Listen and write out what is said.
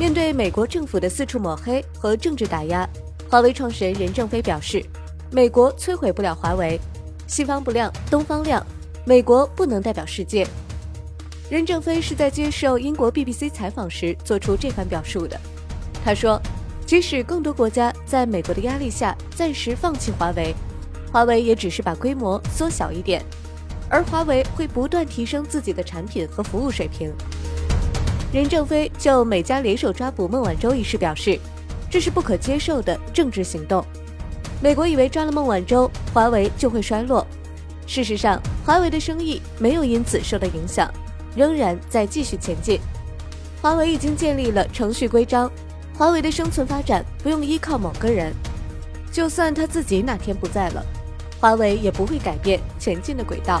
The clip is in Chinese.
面对美国政府的四处抹黑和政治打压，华为创始人任正非表示：“美国摧毁不了华为，西方不亮，东方亮，美国不能代表世界。”任正非是在接受英国 BBC 采访时做出这番表述的。他说：“即使更多国家在美国的压力下暂时放弃华为，华为也只是把规模缩小一点，而华为会不断提升自己的产品和服务水平。”任正非就美加联手抓捕孟晚舟一事表示，这是不可接受的政治行动。美国以为抓了孟晚舟，华为就会衰落。事实上，华为的生意没有因此受到影响，仍然在继续前进。华为已经建立了程序规章，华为的生存发展不用依靠某个人。就算他自己哪天不在了，华为也不会改变前进的轨道。